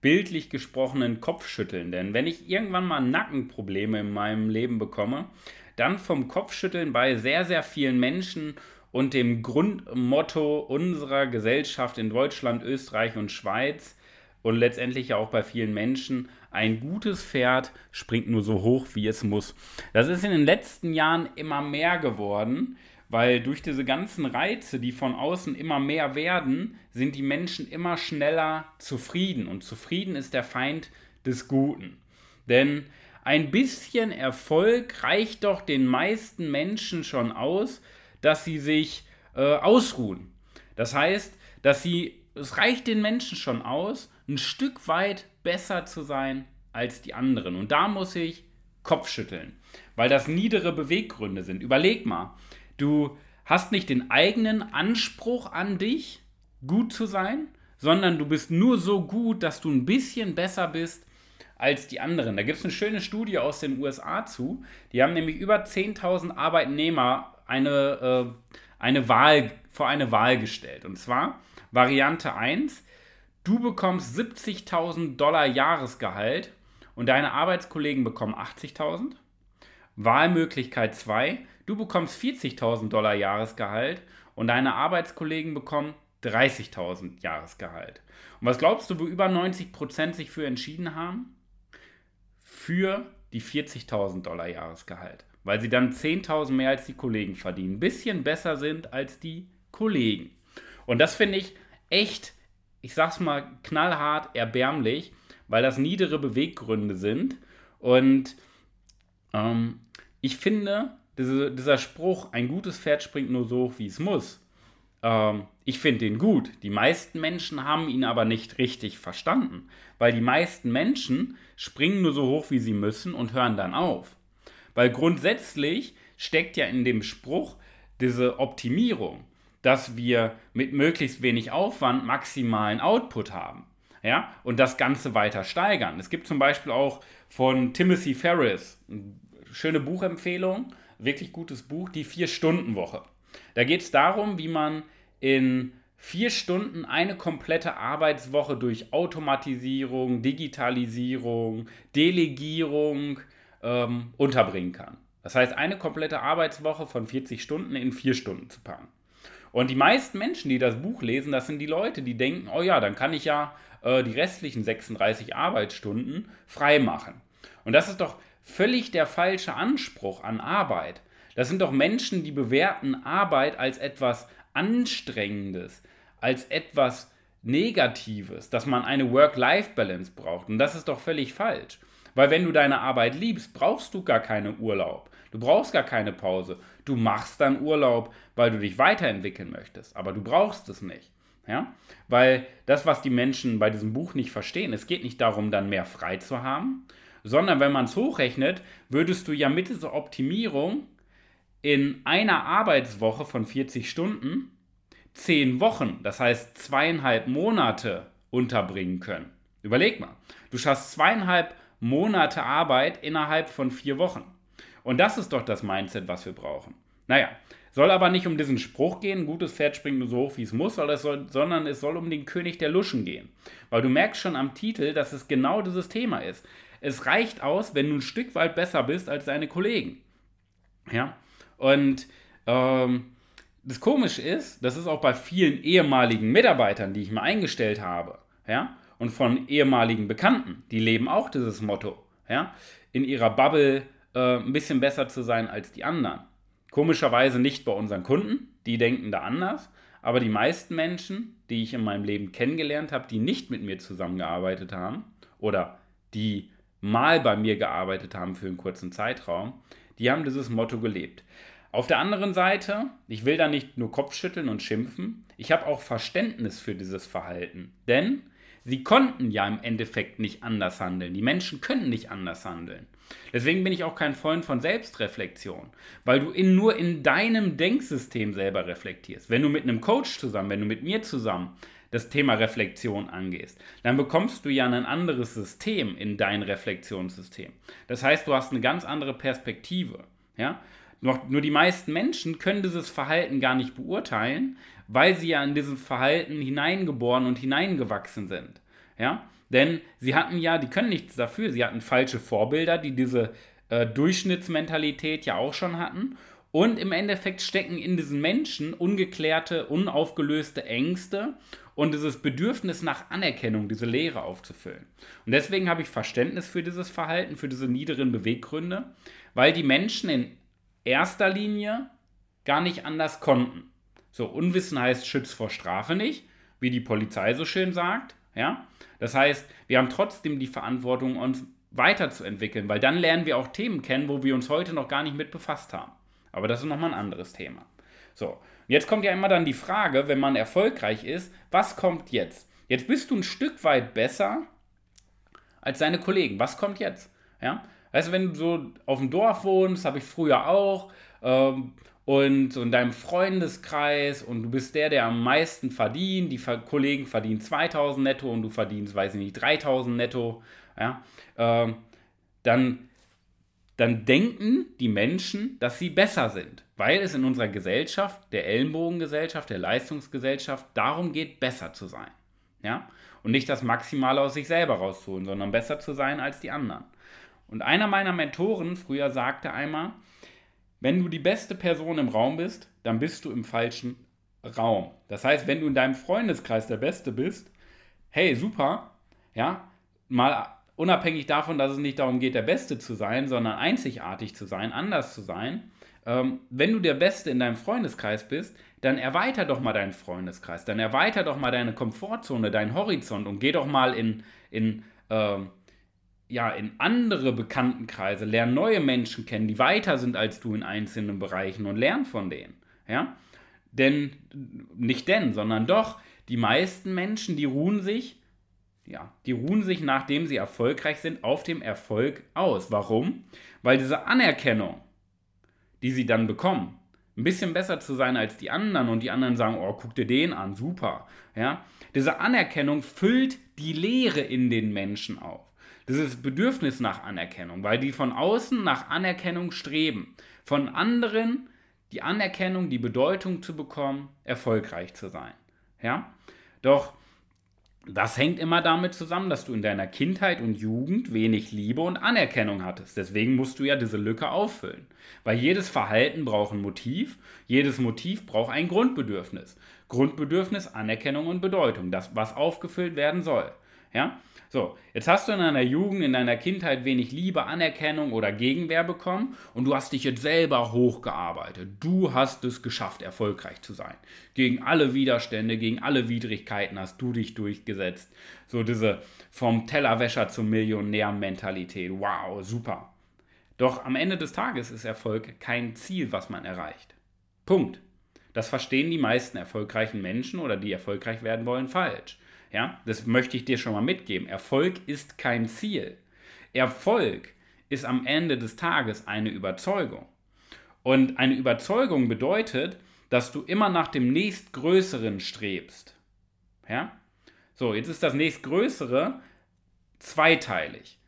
bildlich gesprochenen Kopfschütteln. Denn wenn ich irgendwann mal Nackenprobleme in meinem Leben bekomme, dann vom Kopfschütteln bei sehr, sehr vielen Menschen und dem Grundmotto unserer Gesellschaft in Deutschland, Österreich und Schweiz und letztendlich auch bei vielen Menschen, ein gutes Pferd springt nur so hoch, wie es muss. Das ist in den letzten Jahren immer mehr geworden weil durch diese ganzen Reize, die von außen immer mehr werden, sind die Menschen immer schneller zufrieden. Und zufrieden ist der Feind des Guten. Denn ein bisschen Erfolg reicht doch den meisten Menschen schon aus, dass sie sich äh, ausruhen. Das heißt, dass sie, es reicht den Menschen schon aus, ein Stück weit besser zu sein als die anderen. Und da muss ich Kopfschütteln, weil das niedere Beweggründe sind. Überleg mal, Du hast nicht den eigenen Anspruch an dich, gut zu sein, sondern du bist nur so gut, dass du ein bisschen besser bist als die anderen. Da gibt es eine schöne Studie aus den USA zu. Die haben nämlich über 10.000 Arbeitnehmer eine, äh, eine Wahl, vor eine Wahl gestellt. Und zwar Variante 1, du bekommst 70.000 Dollar Jahresgehalt und deine Arbeitskollegen bekommen 80.000. Wahlmöglichkeit 2, Du bekommst 40.000 Dollar Jahresgehalt und deine Arbeitskollegen bekommen 30.000 Jahresgehalt. Und was glaubst du, wo über 90 Prozent sich für entschieden haben? Für die 40.000 Dollar Jahresgehalt. Weil sie dann 10.000 mehr als die Kollegen verdienen. Ein bisschen besser sind als die Kollegen. Und das finde ich echt, ich sag's mal knallhart, erbärmlich, weil das niedere Beweggründe sind. Und ähm, ich finde, diese, dieser Spruch, ein gutes Pferd springt nur so hoch, wie es muss, ähm, ich finde den gut. Die meisten Menschen haben ihn aber nicht richtig verstanden, weil die meisten Menschen springen nur so hoch, wie sie müssen und hören dann auf. Weil grundsätzlich steckt ja in dem Spruch diese Optimierung, dass wir mit möglichst wenig Aufwand maximalen Output haben. Ja, und das Ganze weiter steigern. Es gibt zum Beispiel auch von Timothy Ferris, schöne Buchempfehlung, wirklich gutes Buch, die Vier-Stunden-Woche. Da geht es darum, wie man in vier Stunden eine komplette Arbeitswoche durch Automatisierung, Digitalisierung, Delegierung ähm, unterbringen kann. Das heißt, eine komplette Arbeitswoche von 40 Stunden in vier Stunden zu packen. Und die meisten Menschen, die das Buch lesen, das sind die Leute, die denken, oh ja, dann kann ich ja äh, die restlichen 36 Arbeitsstunden frei machen. Und das ist doch völlig der falsche Anspruch an Arbeit. Das sind doch Menschen, die bewerten Arbeit als etwas Anstrengendes, als etwas Negatives, dass man eine Work-Life-Balance braucht. Und das ist doch völlig falsch. Weil wenn du deine Arbeit liebst, brauchst du gar keinen Urlaub. Du brauchst gar keine Pause. Du machst dann Urlaub, weil du dich weiterentwickeln möchtest. Aber du brauchst es nicht. Ja? Weil das, was die Menschen bei diesem Buch nicht verstehen, es geht nicht darum, dann mehr frei zu haben, sondern wenn man es hochrechnet, würdest du ja mit dieser Optimierung in einer Arbeitswoche von 40 Stunden 10 Wochen, das heißt zweieinhalb Monate unterbringen können. Überleg mal, du schaffst zweieinhalb Monate Arbeit innerhalb von vier Wochen. Und das ist doch das Mindset, was wir brauchen. Naja, soll aber nicht um diesen Spruch gehen, gutes Pferd springt nur so hoch, wie es muss, sondern es soll um den König der Luschen gehen. Weil du merkst schon am Titel, dass es genau dieses Thema ist. Es reicht aus, wenn du ein Stück weit besser bist als deine Kollegen. Ja? Und ähm, das Komische ist, das ist auch bei vielen ehemaligen Mitarbeitern, die ich mal eingestellt habe, ja, und von ehemaligen Bekannten, die leben auch dieses Motto, ja, in ihrer Bubble äh, ein bisschen besser zu sein als die anderen. Komischerweise nicht bei unseren Kunden, die denken da anders, aber die meisten Menschen, die ich in meinem Leben kennengelernt habe, die nicht mit mir zusammengearbeitet haben oder die mal bei mir gearbeitet haben für einen kurzen Zeitraum, die haben dieses Motto gelebt. Auf der anderen Seite, ich will da nicht nur Kopfschütteln und schimpfen, ich habe auch Verständnis für dieses Verhalten. Denn sie konnten ja im Endeffekt nicht anders handeln. Die Menschen können nicht anders handeln. Deswegen bin ich auch kein Freund von Selbstreflexion, weil du in, nur in deinem Denksystem selber reflektierst. Wenn du mit einem Coach zusammen, wenn du mit mir zusammen das Thema Reflexion angehst, dann bekommst du ja ein anderes System in dein Reflexionssystem. Das heißt, du hast eine ganz andere Perspektive. Ja? Nur, die meisten Menschen können dieses Verhalten gar nicht beurteilen, weil sie ja in dieses Verhalten hineingeboren und hineingewachsen sind. Ja? Denn sie hatten ja, die können nichts dafür, sie hatten falsche Vorbilder, die diese äh, Durchschnittsmentalität ja auch schon hatten. Und im Endeffekt stecken in diesen Menschen ungeklärte, unaufgelöste Ängste und dieses Bedürfnis nach Anerkennung, diese Leere aufzufüllen. Und deswegen habe ich Verständnis für dieses Verhalten, für diese niederen Beweggründe, weil die Menschen in erster Linie gar nicht anders konnten. So, Unwissen heißt Schütz vor Strafe nicht, wie die Polizei so schön sagt. Ja? Das heißt, wir haben trotzdem die Verantwortung, uns weiterzuentwickeln, weil dann lernen wir auch Themen kennen, wo wir uns heute noch gar nicht mit befasst haben. Aber das ist nochmal ein anderes Thema. So, Jetzt kommt ja immer dann die Frage, wenn man erfolgreich ist, was kommt jetzt? Jetzt bist du ein Stück weit besser als deine Kollegen. Was kommt jetzt? Ja? Du, wenn du so auf dem Dorf wohnst, habe ich früher auch, ähm, und so in deinem Freundeskreis und du bist der, der am meisten verdient, die Kollegen verdienen 2000 netto und du verdienst, weiß ich nicht, 3000 netto, ja, ähm, dann, dann denken die Menschen, dass sie besser sind weil es in unserer Gesellschaft, der Ellenbogengesellschaft, der Leistungsgesellschaft, darum geht, besser zu sein. Ja? Und nicht das Maximale aus sich selber rauszuholen, sondern besser zu sein als die anderen. Und einer meiner Mentoren früher sagte einmal, wenn du die beste Person im Raum bist, dann bist du im falschen Raum. Das heißt, wenn du in deinem Freundeskreis der Beste bist, hey, super, ja, mal unabhängig davon, dass es nicht darum geht, der Beste zu sein, sondern einzigartig zu sein, anders zu sein, ähm, wenn du der Beste in deinem Freundeskreis bist, dann erweiter doch mal deinen Freundeskreis, dann erweiter doch mal deine Komfortzone, deinen Horizont und geh doch mal in, in, äh, ja, in andere Bekanntenkreise, lern neue Menschen kennen, die weiter sind als du in einzelnen Bereichen und lern von denen. Ja? Denn, nicht denn, sondern doch, die meisten Menschen, die ruhen sich, ja, die ruhen sich, nachdem sie erfolgreich sind, auf dem Erfolg aus. Warum? Weil diese Anerkennung, die sie dann bekommen, ein bisschen besser zu sein als die anderen und die anderen sagen, oh, guck dir den an, super. Ja? Diese Anerkennung füllt die Leere in den Menschen auf. Dieses Bedürfnis nach Anerkennung, weil die von außen nach Anerkennung streben. Von anderen die Anerkennung, die Bedeutung zu bekommen, erfolgreich zu sein. Ja? Doch das hängt immer damit zusammen, dass du in deiner Kindheit und Jugend wenig Liebe und Anerkennung hattest. Deswegen musst du ja diese Lücke auffüllen. Weil jedes Verhalten braucht ein Motiv, jedes Motiv braucht ein Grundbedürfnis. Grundbedürfnis, Anerkennung und Bedeutung, das, was aufgefüllt werden soll. Ja? So, jetzt hast du in deiner Jugend, in deiner Kindheit wenig Liebe, Anerkennung oder Gegenwehr bekommen und du hast dich jetzt selber hochgearbeitet. Du hast es geschafft, erfolgreich zu sein. Gegen alle Widerstände, gegen alle Widrigkeiten hast du dich durchgesetzt. So diese vom Tellerwäscher zum Millionär-Mentalität. Wow, super. Doch am Ende des Tages ist Erfolg kein Ziel, was man erreicht. Punkt. Das verstehen die meisten erfolgreichen Menschen oder die erfolgreich werden wollen falsch. Ja, das möchte ich dir schon mal mitgeben. Erfolg ist kein Ziel. Erfolg ist am Ende des Tages eine Überzeugung. Und eine Überzeugung bedeutet, dass du immer nach dem nächstgrößeren strebst. Ja? So, jetzt ist das nächstgrößere zweiteilig.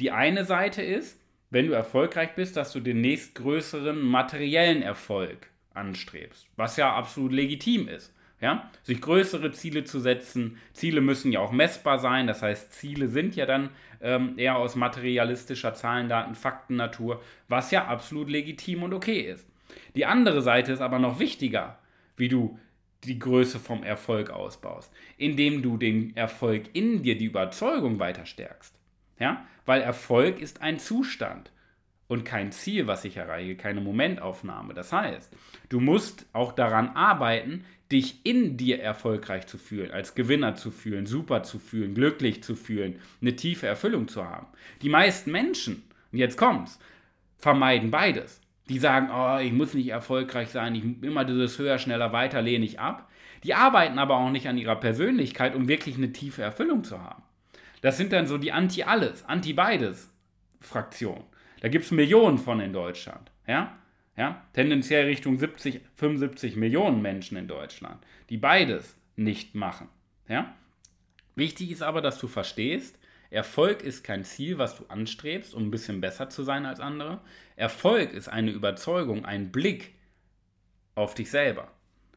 Die eine Seite ist, wenn du erfolgreich bist, dass du den nächstgrößeren materiellen Erfolg anstrebst, was ja absolut legitim ist. Ja? Sich größere Ziele zu setzen. Ziele müssen ja auch messbar sein. Das heißt, Ziele sind ja dann ähm, eher aus materialistischer Zahlen, Daten, Fakten, Natur, was ja absolut legitim und okay ist. Die andere Seite ist aber noch wichtiger, wie du die Größe vom Erfolg ausbaust, indem du den Erfolg in dir, die Überzeugung weiter stärkst. Ja? Weil Erfolg ist ein Zustand und kein Ziel, was ich erreiche, keine Momentaufnahme. Das heißt, du musst auch daran arbeiten, dich in dir erfolgreich zu fühlen, als Gewinner zu fühlen, super zu fühlen, glücklich zu fühlen, eine tiefe Erfüllung zu haben. Die meisten Menschen, und jetzt kommt's, vermeiden beides. Die sagen, oh, ich muss nicht erfolgreich sein, ich immer dieses höher, schneller, weiter lehne ich ab. Die arbeiten aber auch nicht an ihrer Persönlichkeit, um wirklich eine tiefe Erfüllung zu haben. Das sind dann so die Anti-Alles, Anti-Beides-Fraktionen. Da gibt es Millionen von in Deutschland. Ja? Ja? Tendenziell Richtung 70, 75 Millionen Menschen in Deutschland, die beides nicht machen. Ja? Wichtig ist aber, dass du verstehst, Erfolg ist kein Ziel, was du anstrebst, um ein bisschen besser zu sein als andere. Erfolg ist eine Überzeugung, ein Blick auf dich selber.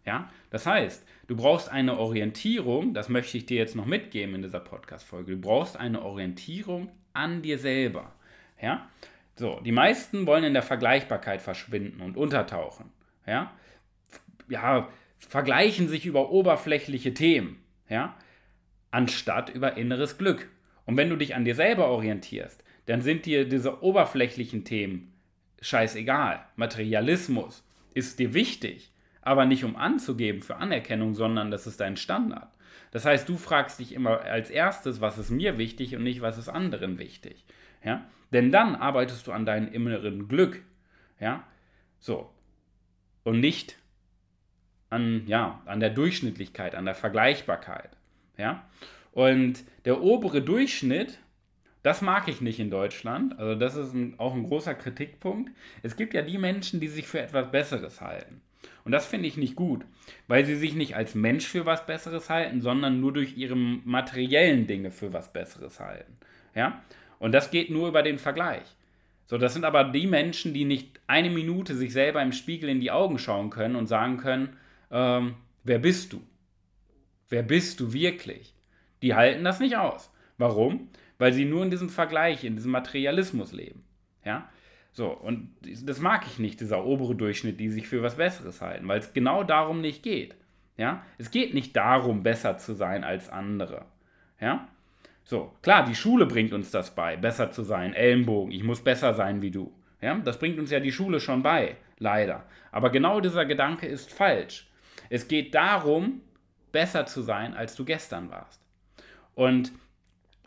Ja? Das heißt, du brauchst eine Orientierung, das möchte ich dir jetzt noch mitgeben in dieser Podcast-Folge. Du brauchst eine Orientierung an dir selber. Ja? So, die meisten wollen in der Vergleichbarkeit verschwinden und untertauchen. Ja? Ja, vergleichen sich über oberflächliche Themen. Ja? Anstatt über inneres Glück. Und wenn du dich an dir selber orientierst, dann sind dir diese oberflächlichen Themen scheißegal. Materialismus ist dir wichtig aber nicht um anzugeben für Anerkennung, sondern das ist dein Standard. Das heißt, du fragst dich immer als erstes, was ist mir wichtig und nicht, was ist anderen wichtig. Ja? Denn dann arbeitest du an deinem inneren Glück. Ja? So. Und nicht an, ja, an der Durchschnittlichkeit, an der Vergleichbarkeit. Ja? Und der obere Durchschnitt, das mag ich nicht in Deutschland. Also das ist ein, auch ein großer Kritikpunkt. Es gibt ja die Menschen, die sich für etwas Besseres halten. Und das finde ich nicht gut, weil sie sich nicht als Mensch für was Besseres halten, sondern nur durch ihre materiellen Dinge für was Besseres halten. Ja? Und das geht nur über den Vergleich. So, das sind aber die Menschen, die nicht eine Minute sich selber im Spiegel in die Augen schauen können und sagen können, ähm, wer bist du? Wer bist du wirklich? Die halten das nicht aus. Warum? Weil sie nur in diesem Vergleich, in diesem Materialismus leben. Ja? So, und das mag ich nicht, dieser obere Durchschnitt, die sich für was Besseres halten, weil es genau darum nicht geht. Ja? Es geht nicht darum, besser zu sein als andere. Ja? So, klar, die Schule bringt uns das bei, besser zu sein, Ellenbogen, ich muss besser sein wie du. Ja? Das bringt uns ja die Schule schon bei, leider. Aber genau dieser Gedanke ist falsch. Es geht darum, besser zu sein, als du gestern warst. Und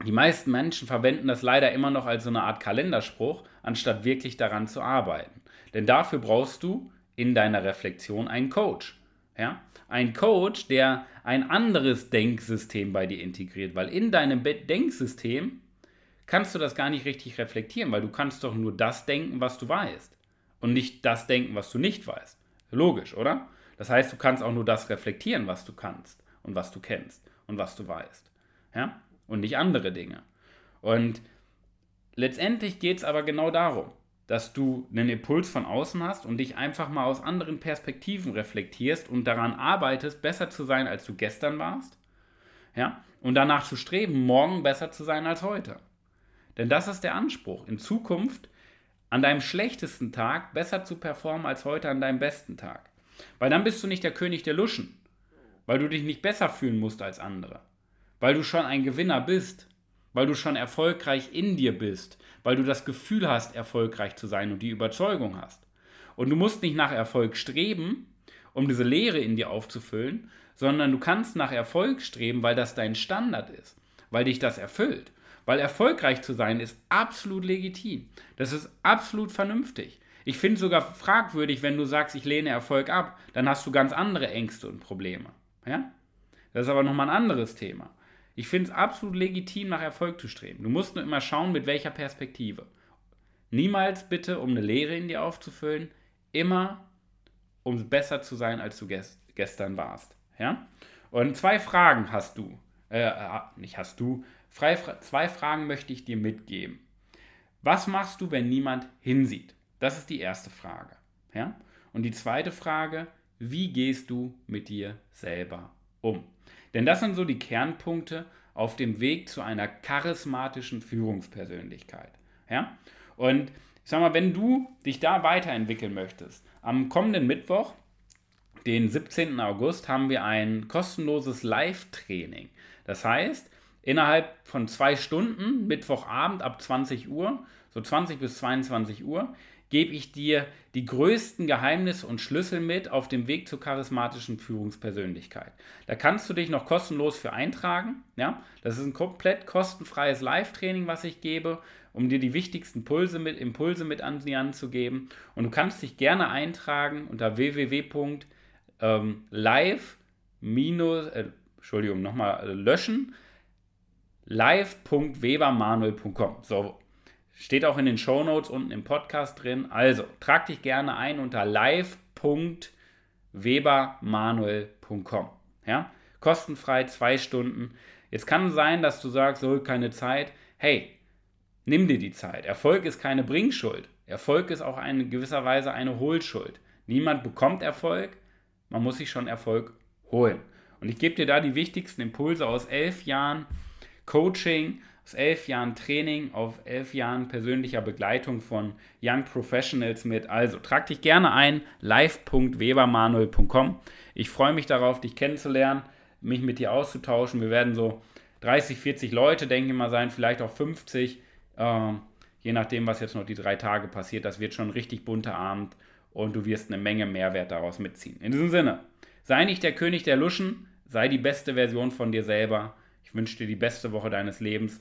die meisten Menschen verwenden das leider immer noch als so eine Art Kalenderspruch, anstatt wirklich daran zu arbeiten. Denn dafür brauchst du in deiner Reflexion einen Coach. Ja? Ein Coach, der ein anderes Denksystem bei dir integriert, weil in deinem Denksystem kannst du das gar nicht richtig reflektieren, weil du kannst doch nur das denken, was du weißt und nicht das denken, was du nicht weißt. Logisch, oder? Das heißt, du kannst auch nur das reflektieren, was du kannst und was du kennst und was du weißt. Ja? und nicht andere Dinge. Und letztendlich geht es aber genau darum, dass du einen Impuls von außen hast und dich einfach mal aus anderen Perspektiven reflektierst und daran arbeitest, besser zu sein, als du gestern warst. Ja? Und danach zu streben, morgen besser zu sein als heute. Denn das ist der Anspruch, in Zukunft an deinem schlechtesten Tag besser zu performen als heute an deinem besten Tag. Weil dann bist du nicht der König der Luschen, weil du dich nicht besser fühlen musst als andere weil du schon ein Gewinner bist, weil du schon erfolgreich in dir bist, weil du das Gefühl hast, erfolgreich zu sein und die Überzeugung hast. Und du musst nicht nach Erfolg streben, um diese Leere in dir aufzufüllen, sondern du kannst nach Erfolg streben, weil das dein Standard ist, weil dich das erfüllt. Weil erfolgreich zu sein ist absolut legitim. Das ist absolut vernünftig. Ich finde es sogar fragwürdig, wenn du sagst, ich lehne Erfolg ab, dann hast du ganz andere Ängste und Probleme. Ja? Das ist aber nochmal ein anderes Thema. Ich finde es absolut legitim, nach Erfolg zu streben. Du musst nur immer schauen, mit welcher Perspektive. Niemals bitte, um eine Lehre in dir aufzufüllen, immer, um besser zu sein, als du gest gestern warst. Ja? Und zwei Fragen hast du. Äh, äh nicht hast du. Zwei Fragen möchte ich dir mitgeben. Was machst du, wenn niemand hinsieht? Das ist die erste Frage. Ja? Und die zweite Frage, wie gehst du mit dir selber um? Denn das sind so die Kernpunkte auf dem Weg zu einer charismatischen Führungspersönlichkeit. Ja? Und ich sag mal, wenn du dich da weiterentwickeln möchtest, am kommenden Mittwoch, den 17. August, haben wir ein kostenloses Live-Training. Das heißt, innerhalb von zwei Stunden, Mittwochabend ab 20 Uhr, so 20 bis 22 Uhr, gebe ich dir die größten Geheimnisse und Schlüssel mit auf dem Weg zur charismatischen Führungspersönlichkeit. Da kannst du dich noch kostenlos für eintragen. Ja? Das ist ein komplett kostenfreies Live-Training, was ich gebe, um dir die wichtigsten Pulse mit, Impulse mit an die Hand zu geben. Und du kannst dich gerne eintragen unter www.live minus, äh, Entschuldigung, nochmal äh, löschen, live.webermanuel.com. So, steht auch in den Show Notes unten im Podcast drin. Also, trag dich gerne ein unter live.webermanuel.com. Ja? Kostenfrei, zwei Stunden. Jetzt kann sein, dass du sagst, so, keine Zeit. Hey, nimm dir die Zeit. Erfolg ist keine Bringschuld. Erfolg ist auch in gewisser Weise eine Hohlschuld. Niemand bekommt Erfolg, man muss sich schon Erfolg holen. Und ich gebe dir da die wichtigsten Impulse aus elf Jahren Coaching, aus elf Jahren Training, auf elf Jahren persönlicher Begleitung von Young Professionals mit. Also trag dich gerne ein, live.webermanuel.com. Ich freue mich darauf, dich kennenzulernen, mich mit dir auszutauschen. Wir werden so 30, 40 Leute, denke ich mal, sein, vielleicht auch 50. Äh, je nachdem, was jetzt noch die drei Tage passiert. Das wird schon ein richtig bunter Abend und du wirst eine Menge Mehrwert daraus mitziehen. In diesem Sinne, sei nicht der König der Luschen, sei die beste Version von dir selber. Ich wünsche dir die beste Woche deines Lebens.